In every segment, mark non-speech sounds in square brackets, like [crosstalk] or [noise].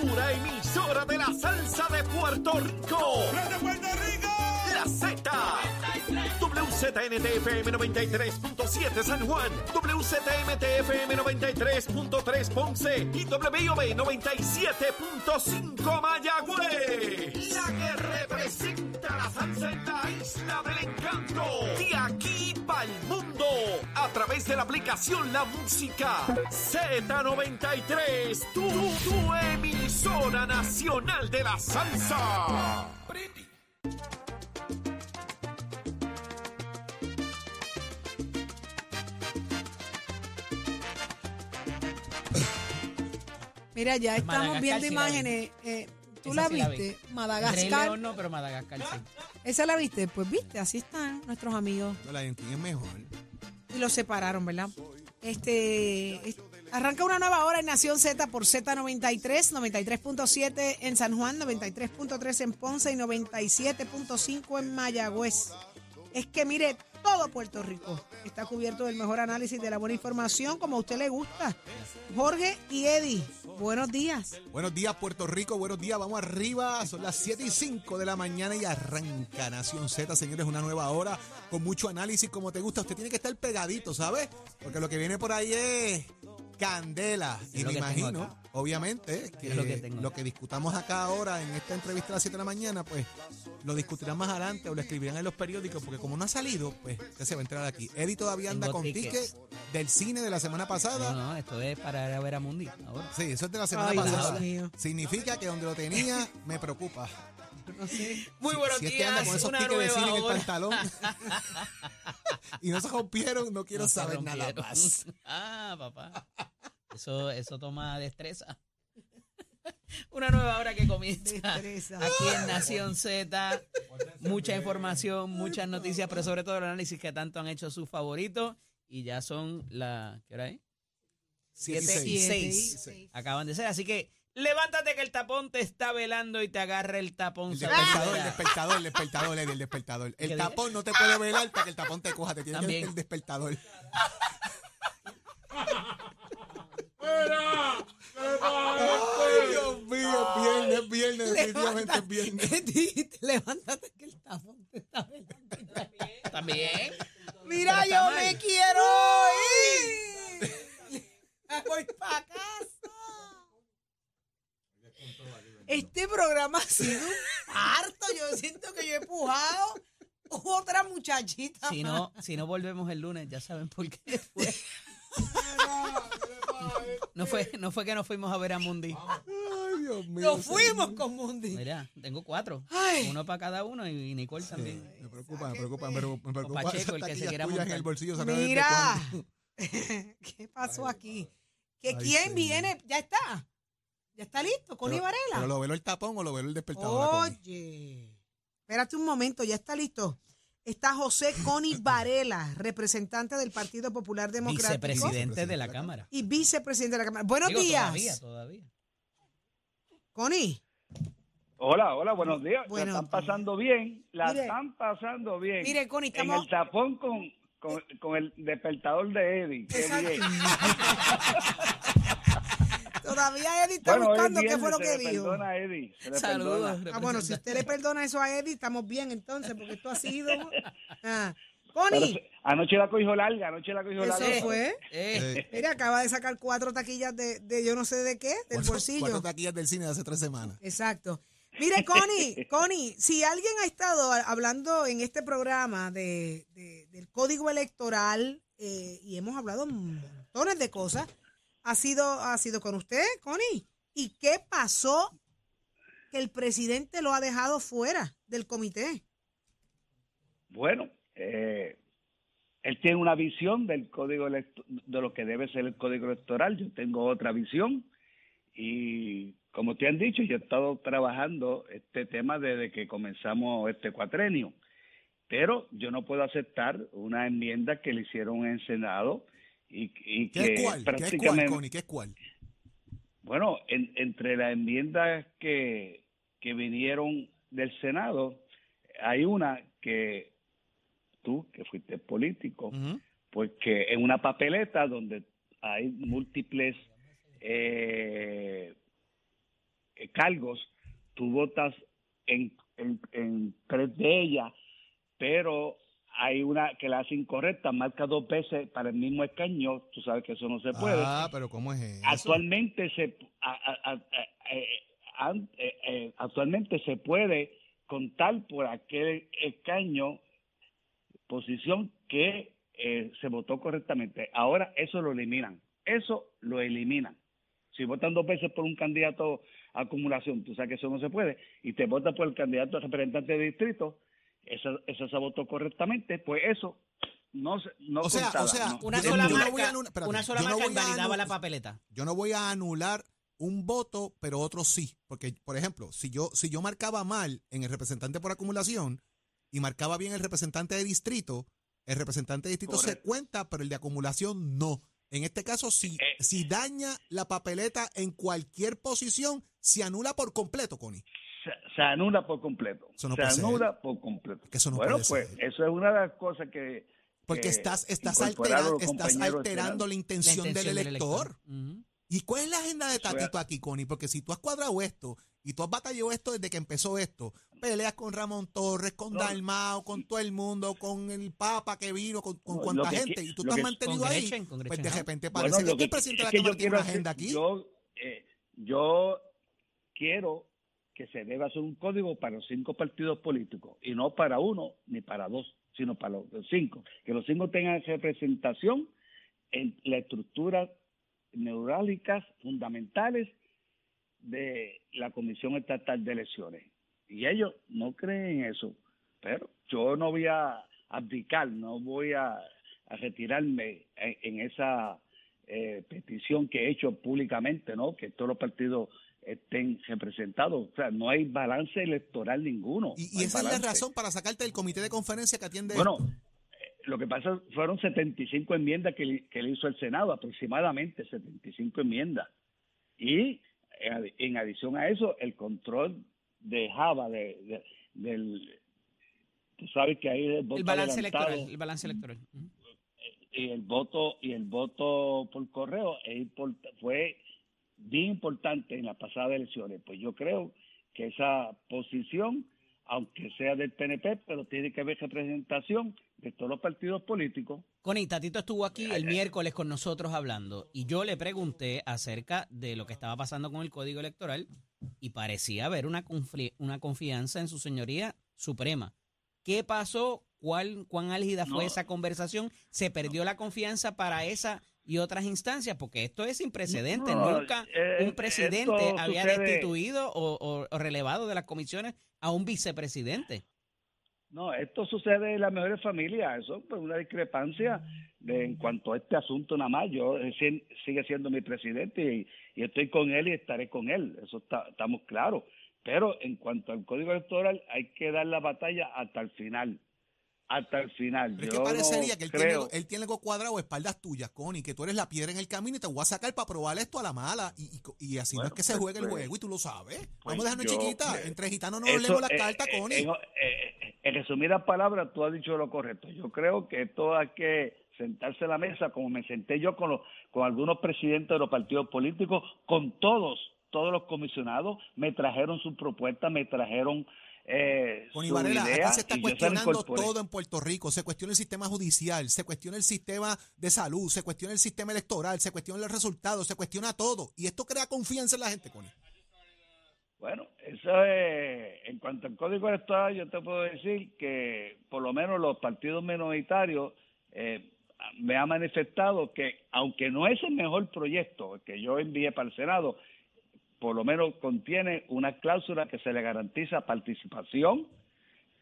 pura emisora de la salsa de Puerto Rico. ¡De Puerto Rico! La Z. WZNTFM 93.7 San Juan, WZMTFM 93.3 Ponce y WIOB 97.5 Mayagüez. La que representa la salsa en la isla del encanto. De la aplicación La Música Z93. Tu, tu emisora nacional de la salsa. Mira, ya estamos Madagascar viendo sí la vi. imágenes. eh, ¿Tú Esa la sí la viste? Rey Madagascar. León no, pero Madagascar sí. ¿Esa la viste? Pues viste, así están nuestros amigos. No, la quién es mejor. Y los separaron, ¿verdad? Este. es- Arranca una nueva hora en Nación Z por Z93, 93.7 en San Juan, 93.3 en Ponce y 97.5 en Mayagüez. Es que mire, todo Puerto Rico está cubierto del mejor análisis de la buena información, como a usted le gusta. Jorge y Eddie, buenos días. Buenos días, Puerto Rico. Buenos días. Vamos arriba. Son las 7 y 5 de la mañana y arranca Nación Z, señores. Una nueva hora con mucho análisis como te gusta. Usted tiene que estar pegadito, ¿sabes? Porque lo que viene por ahí es candela. Y Es lo me que imagino, obviamente, que, Es lo que lo que discutamos acá ahora en esta entrevista a las 7 de la mañana, pues lo discutirán más adelante o lo escribirán en los periódicos. Porque como no ha salido, pues usted se va a enterar aquí. Eddie todavía anda Tengo con tickets. tickets del cine de la semana pasada. No, no, esto es para ir a ver a Mundi ahora. Sí, eso es de la semana Ay, pasada. mío. Significa que donde lo tenía me preocupa. [laughs] Muy Si- buenos si este días, anda con esos una tickets de cine en el pantalón [laughs] [laughs] y no se rompieron, no quiero No saber nada más. [laughs] Ah, papá. Eso, eso toma destreza. [laughs] Una nueva hora que comienza Destreza. aquí en Nación Z. Mucha información, muchas noticias, pero sobre todo el análisis que tanto han hecho sus favoritos. Y ya son la. ¿Qué hora es? Siete y seis. Acaban de ser. Así que levántate que el tapón te está velando y te agarra el tapón. El despertador, el despertador, el despertador, el despertador. ¿Qué El tapón no te puede velar para que el tapón te coja, te tiene que También. ver el despertador. Ay, Dios mío, es viernes, es viernes, definitivamente es viernes. Eddie, levántate que el tapón te está velando. También. Mira, Pero está yo mal. me quiero ir. Me Voy para casa. Este programa ha sido un parto. Yo siento que yo he empujado otra muchachita. Si no, si no volvemos el lunes, ya saben por qué [laughs] fue. No fue, no fue que nos fuimos a ver a Mundi. Ay, Dios mío. Nos fuimos con Mundi. Mira, tengo cuatro. Ay. Uno para cada uno y Nicole también. Me preocupa, me preocupa, pero me preocupa Pacheco, el que se quiera en el bolsillo. ¿sabes desde Mira? [laughs] ¿qué pasó aquí? ¿Que Ay, quién señor. viene? ¿Ya está? ¿Ya está listo? ¿Connie Pero- Varela? ¿Pero lo veló el tapón o lo veló el despertador? Oye, espérate un momento, ya está listo. Está José Connie Varela, representante del Partido Popular Democrático Vicepresidente de la Cámara. y vicepresidente de la Cámara. Buenos Digo, días. Todavía, todavía. Connie, Hola, hola, buenos días. La están pasando bien, la Mire. están pasando bien. mire, Connie, en estamos... el tapón con, con, con el despertador de Eddie. Qué bien. [laughs] Todavía Eddie está Bueno, buscando qué fue lo que le dijo. Perdona, Eddie. Se le Saludos. perdona. Ah, bueno, si usted le perdona eso a Eddie, estamos bien entonces, porque esto ha sido... Ah. Connie, anoche la cogió larga, anoche la cogió eso larga. fue... Eh, Eh, Mira, acaba de sacar cuatro taquillas de, de yo no sé de qué, del cuatro- bolsillo. Cuatro taquillas del cine de hace tres semanas. Exacto. Mire, Connie, [laughs] Connie, si alguien ha estado hablando en este programa de, de- del código electoral eh, y hemos hablado montones de cosas, ha sido, ha sido con usted, Connie. ¿Y qué pasó que el presidente lo ha dejado fuera del comité? Bueno, eh, él tiene una visión del código de lo que debe ser el código electoral. Yo tengo otra visión y como te han dicho, yo he estado trabajando este tema desde que comenzamos este cuatrenio. Pero yo no puedo aceptar una enmienda que le hicieron en Senado y, y ¿Qué que es cuál? ¿Qué es cuál, Connie? ¿Qué es cuál? bueno, en- entre las enmiendas que, que vinieron del Senado, hay una que tú, que fuiste político, ujú. pues que en una papeleta donde hay múltiples eh, cargos, tú votas en, en, en tres de ellas, pero hay una que la hace incorrecta, marca dos veces para el mismo escaño, tú sabes que eso no se puede. Ah, pero ¿cómo es eso? Actualmente se a- a- a- a- eh, eh, eh, actualmente se puede contar por aquel escaño posición que eh, se votó correctamente. Ahora eso lo eliminan. Eso lo eliminan. Si votan dos veces por un candidato a acumulación, tú sabes que eso no se puede, y te votan por el candidato a representante de distrito, esa, esa se votó correctamente, pues eso no se no O sea, contada, o sea, no. Una Yo sola no voy a marca, espérate, una sola no marca invalidaba la papeleta. yo no voy a anular un voto, pero otro sí. Porque, por ejemplo, si yo, si yo marcaba mal en el representante por acumulación y marcaba bien el representante de distrito, el representante de distrito se cuenta, pero el de acumulación no. En este caso, si, Eh. si daña la papeleta en cualquier posición, se anula por completo, Connie. Se, anula por completo. Eso no se puede ser. anula por completo. Que eso no bueno, puede pues ser. eso es una de las cosas que... Porque que estás, estás, incorporaron altera- los estás alterando la La intención, del elector. ¿Y cuál es la agenda de Tatito aquí, Connie? Porque si tú has cuadrado esto y tú has batallado esto desde que empezó esto, peleas con Ramón Torres, con No. Dalmao, con todo el mundo, con el Papa que vino, con, con No, cuánta que gente, y tú te has mantenido ahí, Gretchen, pues de repente Bueno, parece lo que, el presidente de la Cámara tiene una agenda aquí. Yo, eh, yo quiero que se deba hacer un código para los cinco partidos políticos y no para uno ni para dos, sino para los, cinco. Que los cinco tengan representación en la estructura neurálgicas fundamentales de la Comisión Estatal de Elecciones. Y ellos no creen en eso. Pero yo no voy a abdicar, no voy a, retirarme en, en esa eh, petición que he hecho públicamente, ¿no? Que todos los partidos estén representados. O sea, no hay balance electoral ninguno. Y, no y hay esa es la razón para sacarte del comité de conferencia que atiende Bueno, eh, lo que pasa fueron 75 enmiendas que le, que le hizo el Senado, aproximadamente 75 enmiendas. Y en, adi- en adición a eso, el control de Java, de, de- del... Tú sabes que ahí el voto El balance electoral. El balance electoral. Ujú. y el voto y el voto por correo fue bien importante en las pasadas elecciones. Pues yo creo que esa posición, aunque sea del PNP, pero tiene que haber representación de todos los partidos políticos. Connie, Tatito estuvo aquí el miércoles con nosotros hablando y yo le pregunté acerca de lo que estaba pasando con el código electoral y parecía haber una, una confianza en su señoría suprema. ¿Qué pasó? ¿Cuál, ¿Cuán álgida fue No. esa conversación? ¿Se perdió la confianza para esa y otras instancias? Porque esto es sin precedentes. No, Nunca eh, un presidente había sucede- destituido o, o- o relevado de las comisiones a un vicepresidente. No, esto sucede en las mejores familias, eso es una discrepancia de, en cuanto a este asunto nada más. Yo eh, sigue siendo mi presidente y, y estoy con él y estaré con él, eso está, estamos claros. Pero en cuanto al código electoral hay que dar la batalla hasta el final, hasta el final. Pero es que parecería no que él creo, tiene, algo- él tiene algo cuadrado a espaldas tuyas, Connie, que tú eres la piedra en el camino y te voy a sacar para probar esto a la mala. Y, y- y así no es que se pues, juegue el pues, juego y tú lo sabes. pues Vamos a dejarnos yo, chiquita. Entre gitanos no nos leemos las eh, cartas, eh, Connie. En, eh, en resumidas palabras, tú has dicho lo correcto. Yo creo que esto hay que sentarse a la mesa, como me senté yo con, los, con algunos presidentes de los partidos políticos, con todos, todos los comisionados, me trajeron sus propuestas, me trajeron eh, Varela, idea aquí se está cuestionando todo en Puerto Rico. Se cuestiona el sistema judicial, se cuestiona el sistema de salud, se cuestiona el sistema electoral, se cuestiona los resultados, se cuestiona todo. Y esto crea confianza en la gente, Connie. Bueno, eso es, en cuanto al código electoral, yo te puedo decir que por lo menos los partidos minoritarios eh, me han manifestado que, aunque no es el mejor proyecto que yo envié para el Senado, por lo menos contiene una cláusula que se le garantiza participación,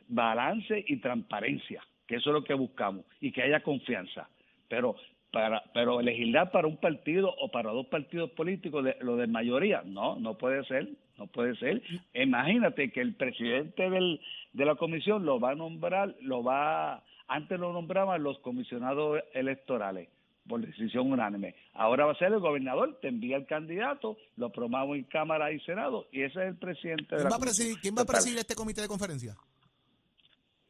balance y transparencia, que eso es lo que buscamos, y que haya confianza. Pero para pero legislar para un partido o para dos partidos políticos, de, lo de mayoría, no, no puede ser, no puede ser. Imagínate que el presidente de la comisión lo va a nombrar, lo va, antes lo nombraban los comisionados electorales por decisión unánime. Ahora va a ser el gobernador, te envía el candidato, lo promueve en Cámara y Senado, y ese es el presidente de ¿Quién la va, a presidir, quién va a presidir este comité de conferencia?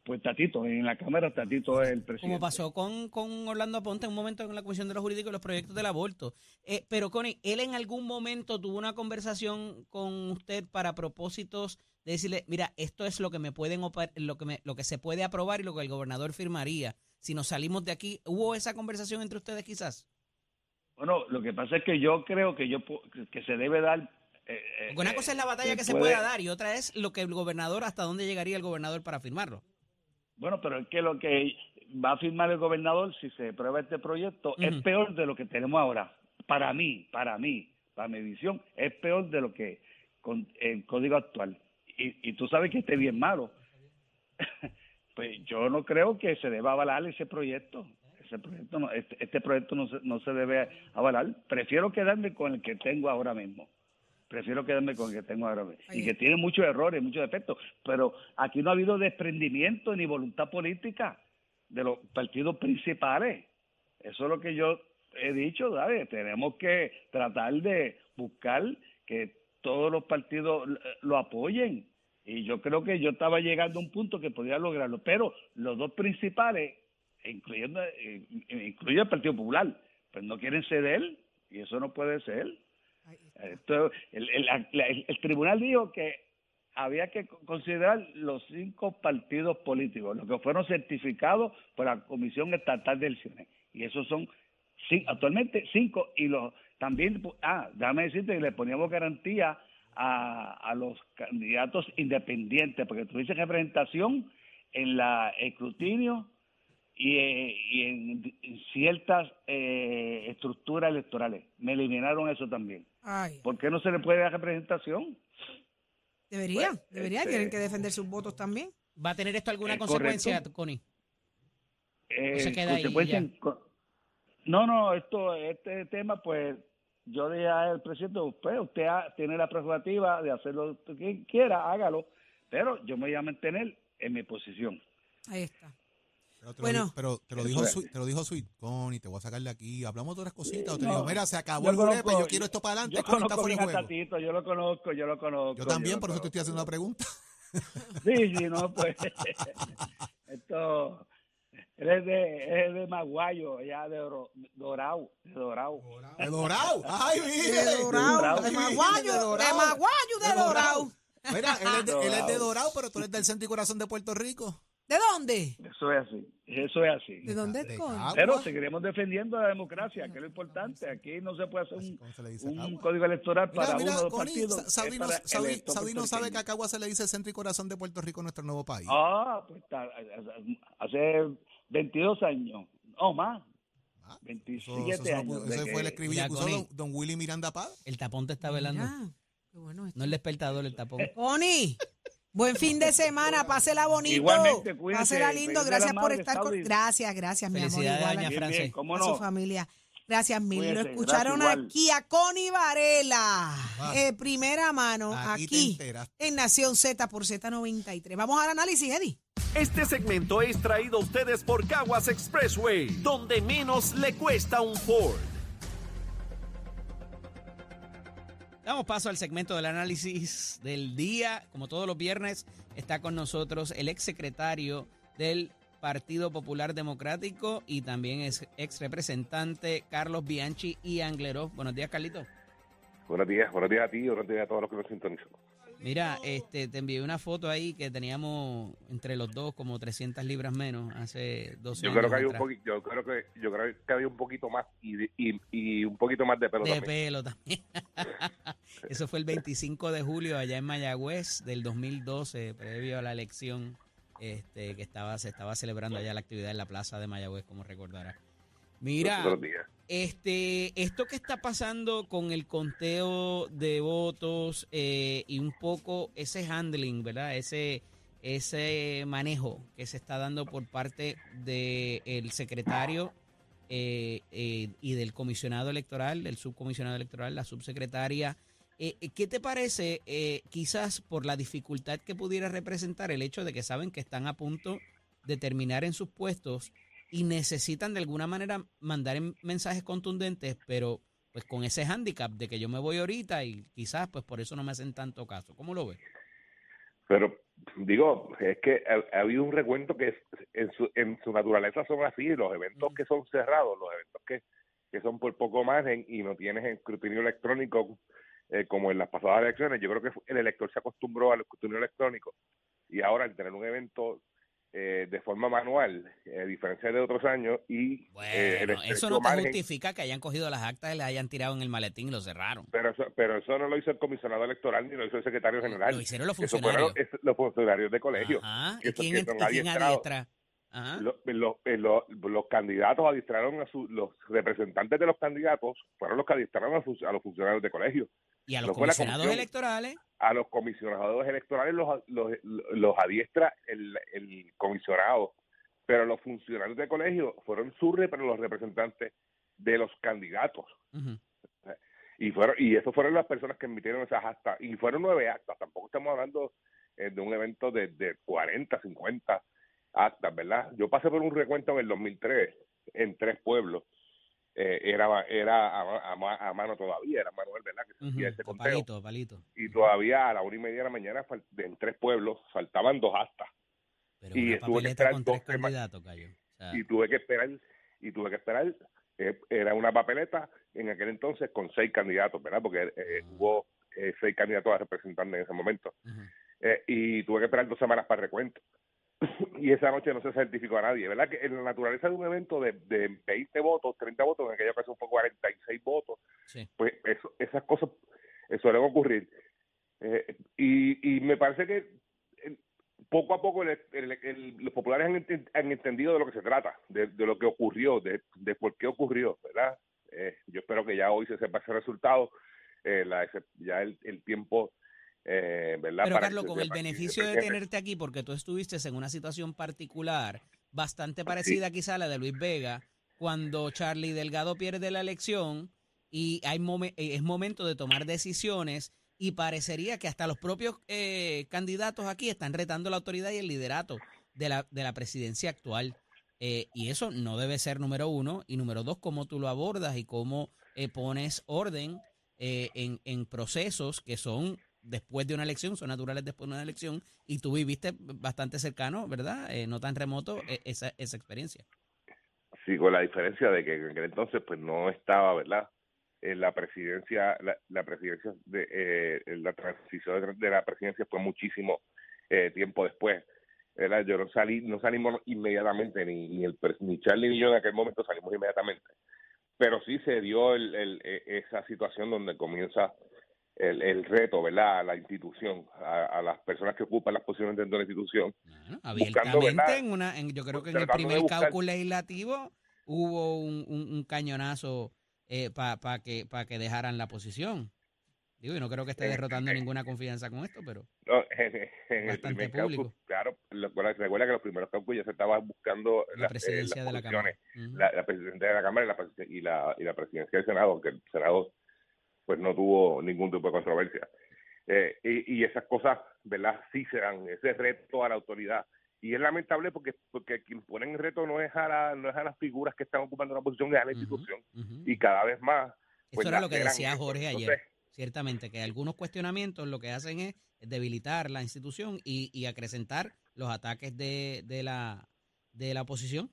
pues Tatito, en la Cámara Tatito es el presidente. Como pasó con, con Orlando Aponte en un momento en la Comisión de los Jurídicos y los proyectos del aborto. Eh, pero, Connie, ¿él en algún momento tuvo una conversación con usted para propósitos de decirle, mira, esto es lo que me pueden lo que me, lo que se puede aprobar y lo que el gobernador firmaría si nos salimos de aquí? ¿Hubo esa conversación entre ustedes quizás? Bueno, lo que pasa es que yo creo que yo que se debe dar eh, eh, una cosa es la batalla que se pueda dar y otra es lo que el gobernador, hasta dónde llegaría el gobernador para firmarlo. Bueno, pero es que lo que va a firmar el gobernador si se aprueba este proyecto es peor de lo que tenemos ahora. Para mí, para mí, para mi visión, es peor de lo que con el código actual. Y, y tú sabes que esté bien malo. [laughs] pues yo no creo que se deba avalar ese proyecto. Ese proyecto no, este, este proyecto no se, no se debe avalar. Prefiero quedarme con el que tengo ahora mismo prefiero quedarme con el que tengo ahora y que tiene muchos errores, muchos defectos, pero aquí no ha habido desprendimiento ni voluntad política de los partidos principales. Eso es lo que yo he dicho, ¿sabes? Tenemos que tratar de buscar que todos los partidos lo apoyen. Y yo creo que yo estaba llegando a un punto que podía lograrlo, pero los dos principales, incluyendo, eh, incluye el Partido Popular, pues no quieren ceder y eso no puede ser el, tribunal dijo que había que considerar los cinco partidos políticos, los que fueron certificados por la Comisión Estatal de Elecciones. Y esos son actualmente cinco. Y los también, ah, déjame decirte que le poníamos garantía a, a los candidatos independientes, porque tuviste representación en la escrutinio y, y en, ciertas eh, estructuras electorales. Me eliminaron eso también. ¿Por qué no se le puede dar representación? Debería, pues, debería, este, tienen que defender sus votos también. ¿Va a tener esto alguna consecuencia, Connie? Eh, no, no, esto, este tema, pues, yo dije al presidente, pues, usted tiene la prerrogativa de hacer lo que quiera, hágalo, pero yo me voy a mantener en mi posición. Ahí está. Pero te, bueno, lo, pero te lo dijo te lo dijo Sweet Connie, te voy a sacar de aquí. Hablamos de otras cositas. O te digo, mira, se acabó el julepe, yo quiero esto para adelante. Yo conozco fuera juego. Tatito, yo lo conozco, yo lo conozco. Yo también, por eso te estoy haciendo una pregunta. Sí, sí, no, pues. [laughs] esto. Él es de, es de Maguayo, ya de Dorado. De Dorado. ¿De Dorado? ¡Ay, mire! De Dorado. De Maguayo, de Maguayo, de Dorado. Mira, él es, de, él es de Dorado, pero tú eres del centro y corazón de Puerto Rico. ¿De dónde? Eso es así, eso es así. ¿De dónde es Pero seguiremos defendiendo la democracia, que es lo importante. Aquí no se puede hacer un, código electoral para uno de los partidos. Saudi, no, sabe que a Cagua se le dice centro y corazón de Puerto Rico, nuestro nuevo país. Ah, pues está, hace 22 años, o más. 27 ah, años. Ese fue el escribir que usó don, Willy Miranda Paz. El tapón te está velando. no el despertador, el tapón. Pony. Buen fin de semana, pásela bonito. Igualmente, cuídense. Pásela lindo, gracias por estar con... Gracias, gracias, mi amor. Igual doña Frances. a su familia. Gracias mil. Lo escucharon aquí a Connie Varela, eh, primera mano, aquí, en Nación Z por Z93. Vamos al análisis, Eddie. Este segmento es traído a ustedes por Caguas Expressway, donde menos le cuesta un Ford. Damos paso al segmento del análisis del día. Como todos los viernes, está con nosotros el ex secretario del Partido Popular Democrático y también es ex representante Carlos Bianchi y Angleró. Buenos días, Carlito. Buenos días, buenos días a ti, buenos días a todos los que nos sintonizan. Mira, este, te envié una foto ahí que teníamos entre los dos como 300 libras menos hace dos años. Creo que hay un poquito, yo creo que yo creo que había un poquito más y, y, y un poquito más de pelo de pelo también. [laughs] Eso fue el 25 de julio allá en Mayagüez del 2012, previo a la elección este, que estaba se estaba celebrando allá la actividad en la plaza de Mayagüez, como recordarás. Mira, este, esto que está pasando con el conteo de votos eh, y un poco ese handling, ¿verdad? Ese, ese manejo que se está dando por parte del secretario eh, eh, y del comisionado electoral, del subcomisionado electoral, la subsecretaria. ¿Qué te parece, quizás por la dificultad que pudiera representar el hecho de que saben que están a punto de terminar en sus puestos? Y necesitan de alguna manera mandar mensajes contundentes, pero pues con ese hándicap de que yo me voy ahorita y quizás pues por eso no me hacen tanto caso. ¿Cómo lo ves? Pero digo, es que ha, habido un recuento que en, su, en su naturaleza son así, los eventos que son cerrados, los eventos que, que son por poco margen y no tienes escrutinio electrónico eh, como en las pasadas elecciones, yo creo que el elector se acostumbró al escrutinio electrónico y ahora al tener un evento eh, de forma manual, eh, a diferencia de otros años. y eh, Bueno, eso no te justifica que hayan cogido las actas y las hayan tirado en el maletín y lo cerraron. Pero eso, pero eso no lo hizo el comisionado electoral ni lo hizo el secretario general. Lo hicieron los funcionarios. los funcionarios de colegio. ¿Y quién, quién adiestra? Los, los, los, candidatos adiestraron a su, los representantes de los candidatos fueron los que adiestraron a, a los funcionarios de colegio. ¿Y a los comisionados electorales? A los comisionados electorales los, los, los adiestra el, el, comisionado, pero los funcionarios de colegio fueron sus los representantes de los candidatos. Y fueron y eso fueron las personas que emitieron esas actas. Y fueron nueve actas. Tampoco estamos hablando eh, de un evento de, de 40, 50 actas, ¿verdad? Yo pasé por un recuento en el 2003 en tres pueblos. Eh, era era a, mano todavía, era Manuel, ¿verdad? Que hacía ese conteo. Palito, Y todavía a la una y media de la mañana, en tres pueblos, faltaban dos actas. y tuve que esperar dos candidatos, Y tuve que esperar, y tuve que esperar, eh, era una papeleta en aquel entonces con seis candidatos, ¿verdad? Porque eh, ah. hubo seis candidatos a representar en ese momento. y tuve que esperar dos semanas para el recuento. [coughs] y esa noche no se certificó a nadie, ¿verdad? Que en la naturaleza de un evento de, de 20 votos, 30 votos, en aquella ocasión fue 46 votos, pues eso, esas cosas suelen ocurrir. Eh, y, y me parece que eh, poco a poco los populares han, entendido de lo que se trata, de, lo que ocurrió, de, de por qué ocurrió, ¿verdad? Eh, yo espero que ya hoy se sepa ese resultado, la, ya el, el tiempo eh, ¿verdad? Pero Carlos, con el beneficio de tenerte aquí, porque tú estuviste en una situación particular, bastante parecida quizá a la de Luis Vega, cuando Charlie Delgado pierde la elección y hay eh, es momento de tomar decisiones y parecería que hasta los propios eh, candidatos aquí están retando la autoridad y el liderato de la, de la presidencia actual. y eso no debe ser número uno. Y número dos, cómo tú lo abordas y cómo pones orden en, en procesos que son después de una elección, son naturales después de una elección, y tú viviste bastante cercano, ¿verdad? Eh, no tan remoto e, esa, esa experiencia. Sí, con la diferencia de que en aquel entonces pues no estaba, ¿verdad? En la presidencia, la, presidencia de eh, la transición de, la presidencia fue muchísimo eh, tiempo después. ¿verdad? Yo no salí, no salimos inmediatamente, ni, ni, el, ni Charlie ni yo en aquel momento salimos inmediatamente. Pero sí se dio el, el, e, esa situación donde comienza el, el reto, ¿verdad? A la institución, a, las personas que ocupan las posiciones dentro de la institución. abiertamente, en una, en, yo creo que en el primer cálculo legislativo hubo un, un, cañonazo eh, para que, para que dejaran la posición. Digo, y no creo que esté derrotando ninguna confianza con esto, pero no, [laughs] en, el primer público. claro, recuerda que los primeros cálculos ya se estaba buscando la, presidencia de la Cámara. la, presidencia de la Cámara y la, y la presidencia del Senado, que el Senado pues no tuvo ningún tipo de controversia. Eh, y, esas cosas, ¿verdad? Sí se dan, ese reto a la autoridad. Y es lamentable porque porque quien pone en reto no es a no es a las figuras que están ocupando una posición, es a la institución. Y cada vez más... Pues, Eso era lo que decía Jorge ayer, ciertamente, que algunos cuestionamientos lo que hacen es debilitar la institución y, y acrecentar los ataques de, de, la, de la oposición.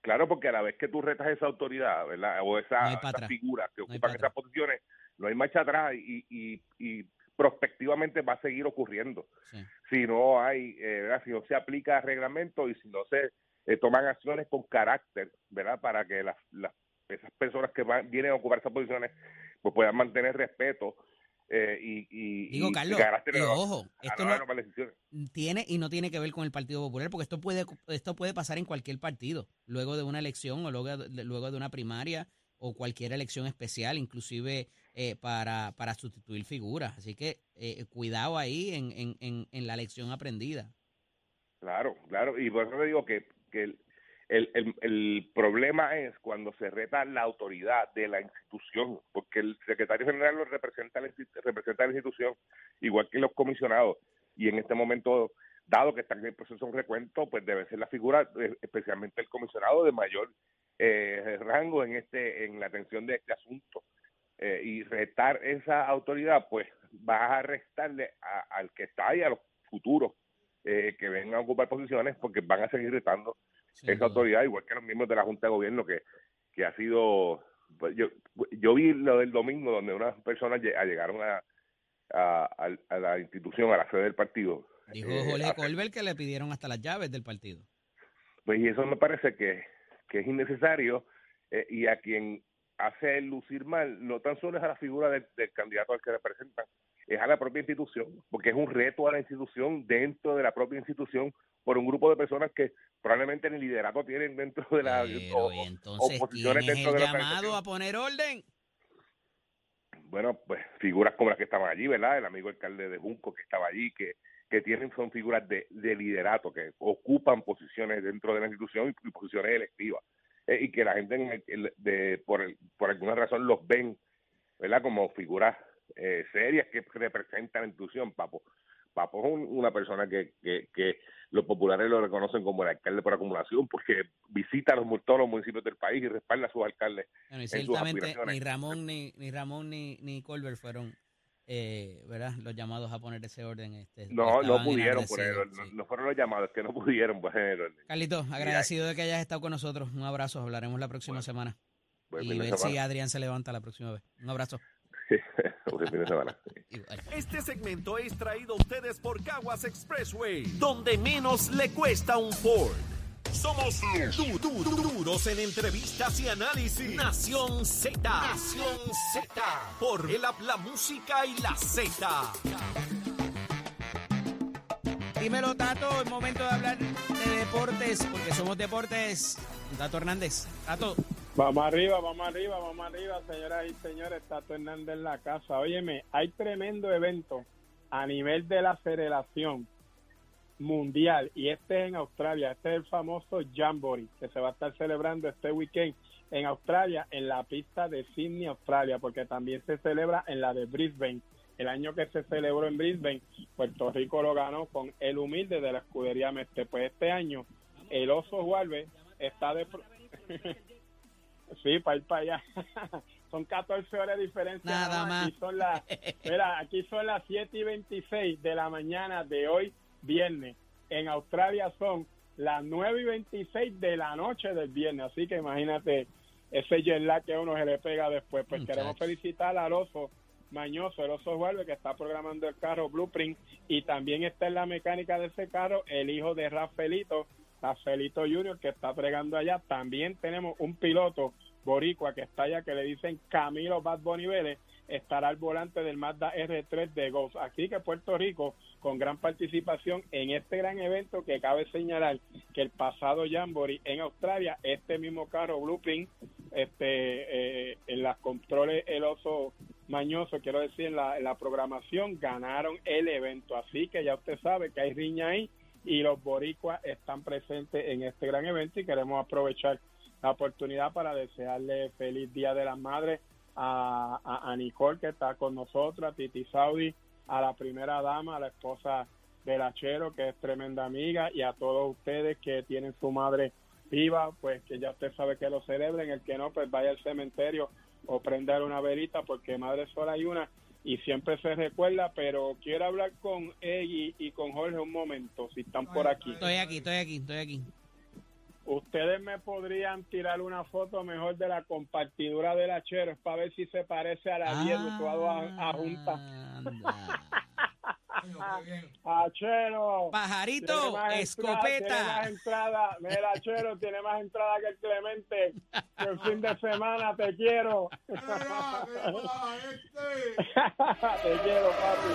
Claro, porque a la vez que tú retas esa autoridad, ¿verdad? O esa, esa figura que ocupan esas posiciones, no hay marcha atrás y, y, y prospectivamente va a seguir ocurriendo. Si no hay, eh, si no se aplica el reglamento y si no se eh, toman acciones con carácter, ¿verdad? Para que las, las esas personas que van, vienen a ocupar esas posiciones pues puedan mantener respeto eh, y, y, Digo, Carlos, ojo, esto no, tiene y no tiene que ver con el Partido Popular, porque esto puede esto puede pasar en cualquier partido, luego de una elección o luego de, luego de una primaria o cualquier elección especial, inclusive eh, para, para sustituir figuras. Así que eh, cuidado ahí en, en, en, la lección aprendida. Claro, claro. Y por eso te digo que, que el, el, el, problema es cuando se reta la autoridad de la institución, porque el secretario general lo representa, representa la institución, igual que los comisionados. Y en este momento, dado que están en el proceso de recuento, pues debe ser la figura, eh, especialmente el comisionado de mayor eh, rango en este en la atención de este asunto. Eh, y retar esa autoridad, pues va a restarle al que está ahí, a los futuros eh, que vengan a ocupar posiciones porque van a seguir retando esa autoridad, igual que los miembros de la Junta de Gobierno que, que ha sido... pues, yo, yo vi lo del domingo donde unas personas lle- llegaron a, a, a- a la institución, a la sede del partido. Dijo eh, Jorge a- Colbert que le pidieron hasta las llaves del partido. Pues y eso me parece que, que es innecesario eh, y a quien hace lucir mal no tan solo es a la figura del, del candidato al que representan, es a la propia institución, porque es un reto a la institución dentro de la propia institución por un grupo de personas que probablemente ni liderato tienen dentro de la Pero, o- ¿y o entonces quién posiciones es dentro el de la llamado a poner orden? bueno, pues figuras como las que estaban allí, ¿verdad? El amigo alcalde de Junco que estaba allí, que, que tienen, son figuras de, de liderato, que ocupan posiciones dentro de la institución y, y posiciones electivas. Eh, y que la gente en el- el- de, por, el- por alguna razón los ven, ¿verdad? Como figuras eh, serias que representan la institución, Papo. Papo es un- una persona que, que, que los populares lo reconocen como el alcalde por acumulación, porque visita los, todos los municipios del país y respalda a sus alcaldes Bueno, y en sus ciertamente aspiraciones. ni Ramón ni, ni Ramón ni, ni Colbert fueron eh, ¿verdad? los llamados a poner ese orden. Este, No, no pudieron poner, enardecidos, no, sí. no fueron los llamados, es que no pudieron poner el orden. Carlito, agradecido de que hayas estado con nosotros. Un abrazo, hablaremos la próxima Bueno, semana. Y ver si. Adrián se levanta la próxima vez. Un abrazo. [laughs] [laughs] Este segmento es traído a ustedes por Caguas Expressway, donde menos le cuesta un Ford. Somos du- du- du- duros en entrevistas y análisis. Nación Z. Nación Z. Por el app La Música y la Z. Dímelo, Tato, es momento de hablar de deportes, porque somos deportes. Tato Hernández. Tato, Vamos arriba, vamos arriba, vamos arriba, señoras y señores. Tato Hernández en la casa. Óyeme, hay tremendo evento a nivel de la federación mundial y este es en Australia. Este es el famoso Jamboree que se va a estar celebrando este weekend en Australia, en la pista de Sydney, Australia, porque también se celebra en la de Brisbane. El año que se celebró en Brisbane, Puerto Rico lo ganó con el humilde de la escudería Mestre. Pues este año el Oso Juárez está de... [laughs] Sí, para ir para allá. [laughs] son 14 horas de diferencia. Nada más. Aquí son las, mira, aquí son las 7 y 26 de la mañana de hoy, viernes. En Australia son las 9 y 26 de la noche del viernes. Así que imagínate ese jet lag que a uno se le pega después. Pues queremos felicitar al oso Mañoso, el oso Juárez, que está programando el carro Blueprint. Y también está en la mecánica de ese carro el hijo de Rafaelito, Rafaelito Junior, que está pregando allá. También tenemos un piloto boricua que está allá, que le dicen Camilo Bad Bunny Vélez, estará al volante del Mazda R3 de Golf. Así que Puerto Rico, con gran participación en este gran evento que cabe señalar que el pasado Jamboree en Australia, este mismo carro Blueprint, este, eh, en las controles el oso mañoso, quiero decir, en la, en la programación, ganaron el evento. Así que ya usted sabe que hay riña ahí y los boricuas están presentes en este gran evento y queremos aprovechar la oportunidad para desearle feliz Día de las Madres a, a, a Nicole que está con nosotros, a Titi Saudi, a la primera dama, a la esposa del Achero que es tremenda amiga y a todos ustedes que tienen su madre viva, pues que ya usted sabe que lo celebren, el que no, pues vaya al cementerio o prender una velita porque madre sola hay una y siempre se recuerda, pero quiero hablar con ella y con Jorge un momento, si están por aquí. estoy aquí, estoy aquí, estoy aquí. Ustedes me podrían tirar una foto mejor de la compartidura del Achero, es para ver si se parece a la 10 situado a, a Junta. Anda. Achero. Pajarito, tiene más entrada- Tiene escopeta. más entrada. Mira, Achero tiene más entrada que el Clemente. El fin de semana te quiero. [laughs] te quiero, papi.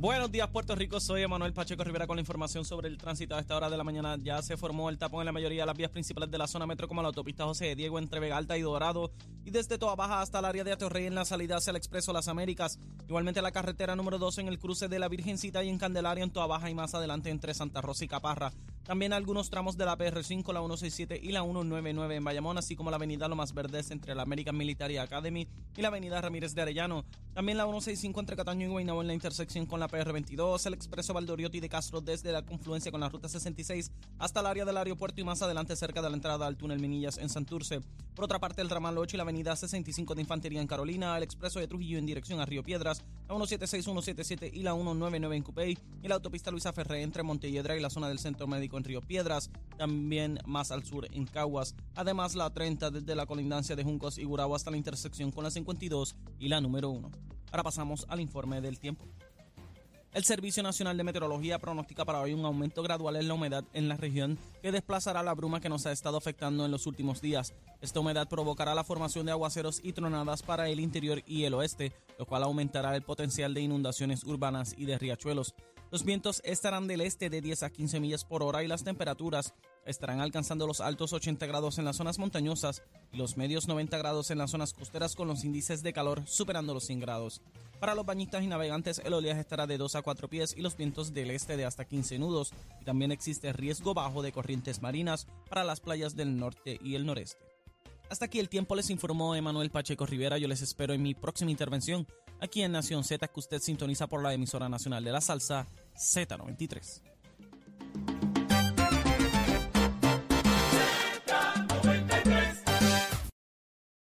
Buenos días, Puerto Rico. Soy Emanuel Pacheco Rivera con la información sobre el tránsito. A esta hora de la mañana ya se formó el tapón en la mayoría de las vías principales de la zona metro, como la autopista José de Diego entre Vega Alta y Dorado, y desde Toa Baja hasta el área de Atorrey en la salida hacia el Expreso Las Américas. Igualmente la carretera número 2 en el cruce de la Virgencita y en Candelaria en Toa Baja y más adelante entre Santa Rosa y Caparra. También algunos tramos de la PR5, la 167 y la 199 en Bayamón, así como la avenida Lomas Verdes entre la American Military Academy y la avenida Ramírez de Arellano. También la 165 entre Cataño y Guaynabo en la intersección con la PR22, el expreso Valdoriotti de Castro desde la confluencia con la ruta 66 hasta el área del aeropuerto y más adelante cerca de la entrada al túnel Minillas en Santurce. Por otra parte, el ramal 8 y la avenida 65 de Infantería en Carolina, el expreso de Trujillo en dirección a Río Piedras, la 176, 177 y la 199 en Cupey y la autopista Luisa Ferré entre Montelledra y la zona del Centro Médico en Río Piedras, también más al sur en Caguas. Además, la 30 desde la colindancia de Juncos y Gurabo hasta la intersección con la 52 y la número 1. Ahora pasamos al informe del tiempo. El Servicio Nacional de Meteorología pronostica para hoy un aumento gradual en la humedad en la región que desplazará la bruma que nos ha estado afectando en los últimos días. Esta humedad provocará la formación de aguaceros y tronadas para el interior y el oeste, lo cual aumentará el potencial de inundaciones urbanas y de riachuelos. Los vientos estarán del este de 10 a 15 millas por hora y las temperaturas estarán alcanzando los altos 80 grados en las zonas montañosas y los medios 90 grados en las zonas costeras con los índices de calor superando los 100 grados. Para los bañistas y navegantes el oleaje estará de 2 a 4 pies y los vientos del este de hasta 15 nudos y también existe riesgo bajo de corrientes marinas para las playas del norte y el noreste. Hasta aquí el tiempo les informó Emanuel Pacheco Rivera. Yo les espero en mi próxima intervención aquí en Nación Z que usted sintoniza por la emisora nacional de la salsa Z93.